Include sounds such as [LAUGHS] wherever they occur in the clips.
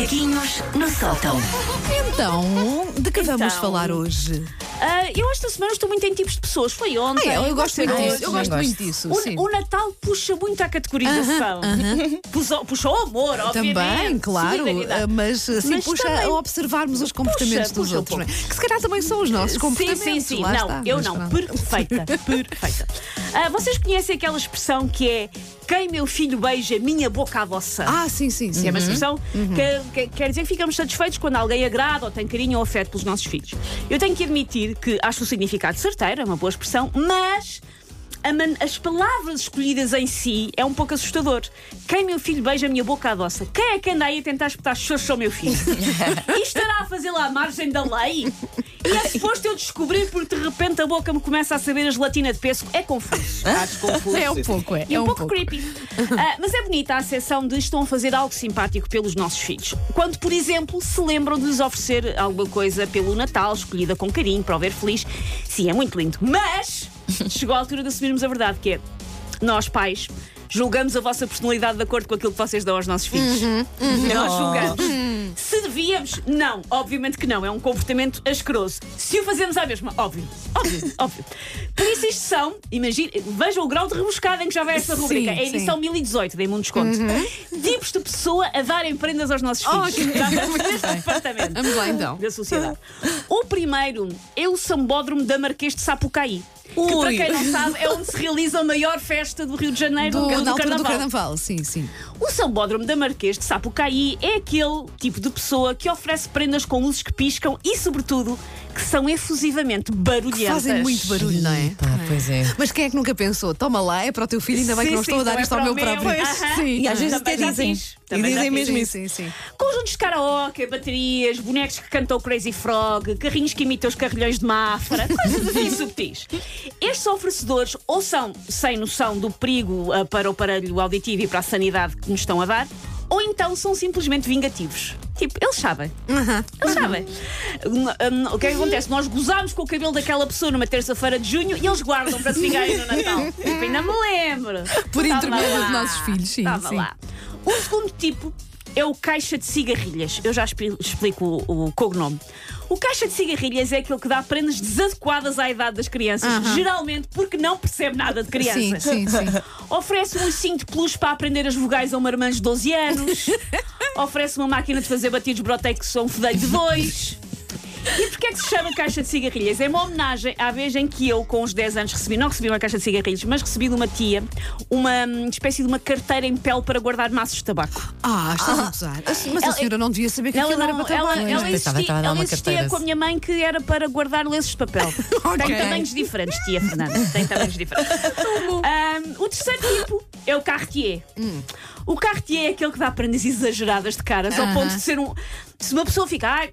Macaquinhos no sótão. Então, de que vamos Então. falar hoje? Ah, eu esta semana estou muito em tipos de pessoas. Foi ontem. Ah, é, eu gosto muito disso. Eu gosto muito disso. O, sim. o Natal puxa muito à categorização. Puxou, puxou o amor, obviamente. Também, claro, solidariedade. eh, mas assim Mas puxa também- a observarmos os comportamentos Puxa, dos puxa um outros, não é? que se calhar também são os nossos Sim, comportamentos. sim, sim. lá Não, está, eu mas não. pronto. Perfeita. [LAUGHS] Perfeita. Ah, vocês conhecem aquela expressão que é quem meu filho beija, minha boca à vossa? Ah, sim, sim, sim. É uma expressão que, que- quer dizer que ficamos satisfeitos quando alguém agrada ou tem carinho ou afeto pelos nossos filhos. Eu tenho que admitir que acho o significado certeiro, é uma boa expressão, mas a as palavras escolhidas em si é um pouco assustador. Quem meu filho beija a minha boca à doça? Quem é que anda aí a tentar espetar xoxo ao meu filho? [LAUGHS] e estará a fazê-lo à margem da lei? E é suposto eu descobrir porque de repente a boca me começa a saber a gelatina de pêssego? É confuso. Acho confuso. É um pouco, é. E é um, um pouco, pouco. creepy. Ah, mas é bonita a acessão de estão a fazer algo simpático pelos nossos filhos. Quando, por exemplo, se lembram de lhes oferecer alguma coisa pelo Natal, escolhida com carinho, para o ver feliz. Sim, é muito lindo. Mas [LAUGHS] chegou a altura de assumirmos a verdade, que é nós, pais. Julgamos a vossa personalidade de acordo com aquilo que vocês dão aos nossos filhos. Nós julgamos. Se devíamos, não. Obviamente que não. É um comportamento asqueroso. Se o fazemos à mesma, óbvio. Óbvio, [LAUGHS] óbvio. Por isso, isto são, imagine, vejam o grau de rebuscada em que já vai esta Sim, rubrica. É a sim. edição 1018, dei-me um desconto. Tipos de pessoa a darem prendas aos nossos filhos. Ok. Já estamos neste departamento Vamos lá então. da sociedade. O primeiro é o Sambódromo da Marquês de Sapucaí. Que, para quem não sabe, é onde se realiza a maior festa do Rio de Janeiro, Do, do, na altura Carnaval. do carnaval, sim, sim. O Sambódromo da Marquês de Sapucaí é aquele tipo de pessoa que oferece prendas com luzes que piscam e, sobretudo, que são efusivamente barulhentas. Fazem muito barulho, não é? Pá, pois é. Mas quem é que nunca pensou? Toma lá, é para o teu filho, ainda bem que Sim, não sim, estou a dar é isto ao para meu meu. próprio. Aham. Sim. E às vezes até dizem. E dizem mesmo Sim, isso. sim, sim. Conjuntos de karaoke, baterias, bonecos que cantam o Crazy Frog, carrinhos que imitam os carrilhões de Mafra, [LAUGHS] coisas assim subtis. Estes oferecedores ou são sem noção do perigo ah, para o aparelho auditivo e para a sanidade que nos estão a dar, ou então são simplesmente vingativos. Tipo, eles sabem. Eles sabem. Hum, hum, o que é que acontece? Nós gozamos com o cabelo daquela pessoa numa terça-feira de junho e eles guardam para se vingarem no Natal. [LAUGHS] Tipo, ainda me lembro. Por intermédio dos nossos filhos, sim, Estava sim. lá. O segundo tipo é o caixa de cigarrilhas. Eu já expli- explico o, o cognome. O caixa de cigarrilhas é aquele que dá prendas desadequadas à idade das crianças, geralmente porque não percebe nada de Sim, crianças. sim, sim. [LAUGHS] Oferece um ursinho de peluche para aprender as vogais a uma irmã de 12 anos. [LAUGHS] Oferece uma máquina de fazer batidos broteiros a um fedelho de dois. E porquê é que se chama caixa de cigarrilhas? É uma homenagem à vez em que eu, com os 10 anos, recebi, não recebi uma caixa de cigarrilhos, mas recebi de uma tia uma hum, espécie de uma carteira em pele para guardar maços de tabaco. Ah, estás a gozar. Mas a Ela- senhora não devia saber que Ela, aquilo era não, para ela, tabaco. ela Pensava que insistia, estava a dar ela uma insistia carteira. com a minha mãe que era para guardar lenços de papel. [LAUGHS] Ok. Tem tamanhos diferentes, tia Fernanda. Tem tamanhos diferentes. Ahm, [LAUGHS] o terceiro tipo é o Cartier. O Cartier é aquele que dá prendas exageradas de caras, ao Aham. ponto de ser um. Se uma pessoa fica, ai,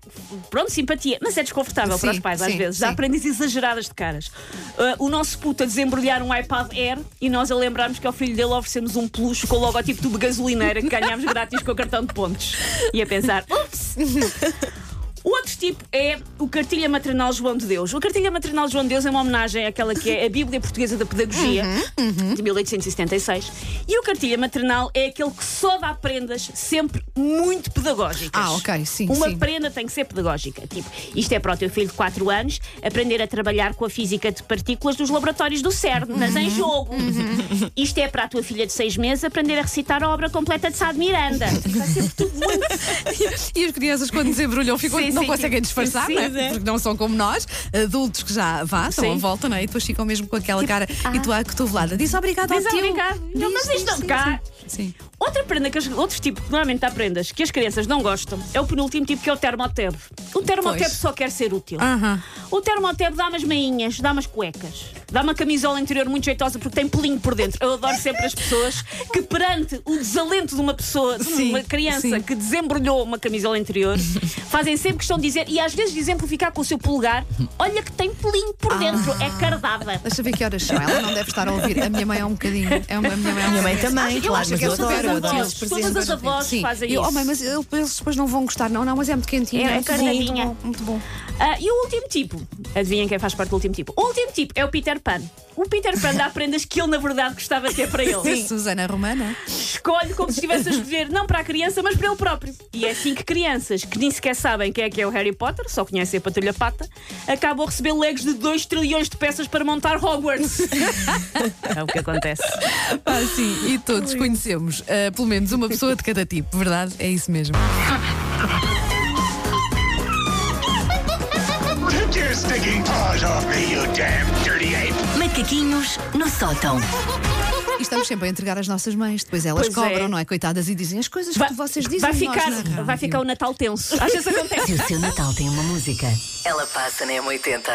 pronto, simpatia, mas é desconfortável para Sim, os pais às sim, vezes. Sim. prendas exageradas de caras. Ah, o nosso puto a desembrulhar um iPad Air e nós a lembrarmos que ao filho dele oferecemos um peluche com o logotipo de gasolineira que ganhámos grátis com o cartão de pontos. E a pensar, ups! [LAUGHS] Tipo é o Cartilha Maternal João de Deus. O Cartilha Maternal João de Deus é uma homenagem àquela que é a Bíblia Portuguesa da Pedagogia, Uhum, de 1876. E o Cartilha Maternal é aquele que só dá prendas sempre muito pedagógicas. Ah, ok, sim, Uma sim. prenda tem que ser pedagógica. Tipo, isto é para o teu filho de 4 anos aprender a trabalhar com a física de partículas dos laboratórios do CERN, mas Uhum. em jogo. Isto é para a tua filha de 6 meses aprender a recitar a obra completa de Sá de Miranda. [LAUGHS] Vai ser tudo muito E as crianças, quando desembrulham, ficam, Sim, não sim. conseguem disfarçar, Sim, não é? porque não são como nós, adultos que já vá, estão Sim. à volta, não é? E depois ficam mesmo com aquela cara [LAUGHS] e tu à cotovelada. Diz obrigado ao Diz tio. obrigado. Não, mas isto não cá. Sim. Outra prenda que as, outro tipo que normalmente dá prendas que as crianças não gostam é o penúltimo tipo que é o termotab. O termotab Pois. só quer ser útil. Aham. O termotab dá umas meinhas, dá umas cuecas, dá uma camisola interior muito jeitosa porque tem pelinho por dentro. Eu adoro sempre as pessoas que perante o desalento de uma pessoa, de Sim, uma criança sim. que desembrulhou uma camisola interior, fazem sempre questão de dizer, e às vezes de exemplificar com o seu polegar, olha que tem pelinho por dentro, é cardada. Deixa ver que horas são. Ela não deve estar a ouvir. A minha mãe é um bocadinho. É uma, a minha mãe, é um Minha mãe também, eu claro, mas que é eu adoro. todas as avós Sim. fazem E, isso. oh, mãe, mas eu- eles depois não vão gostar, não, não, mas é muito quentinho. É, é muito bom, carnadinha. muito bom, muito bom. Ah, e o último tipo? Adivinhem quem faz parte do último tipo? O último tipo é o Peter Pan. O Peter Pan dá prendas que ele, na verdade, gostava de ter para ele. Susana Romana. Escolhe como se estivesse a escolher, não para a criança, mas para ele próprio. E é assim que crianças, que nem sequer sabem quem é que é o Harry Potter, só conhecem a Patrulha Pata, acabam a receber legos de 2 trilhões de peças para montar Hogwarts. [LAUGHS] é o que acontece. Ah, sim, e todos conhecemos ah, pelo menos uma pessoa de cada tipo, verdade? É isso mesmo. [LAUGHS] stinking paws off me, you damn dirty ape! Macaquinhos no sótão. E estamos sempre a entregar às nossas mães, depois elas Pois é. cobram, não é? Coitadas, e dizem as coisas Vai, que vocês dizem. vai, nós ficar, na rádio. vai ficar o Natal tenso. Às vezes acontece. Se [LAUGHS] o seu Natal tem uma música, ela passa na M80.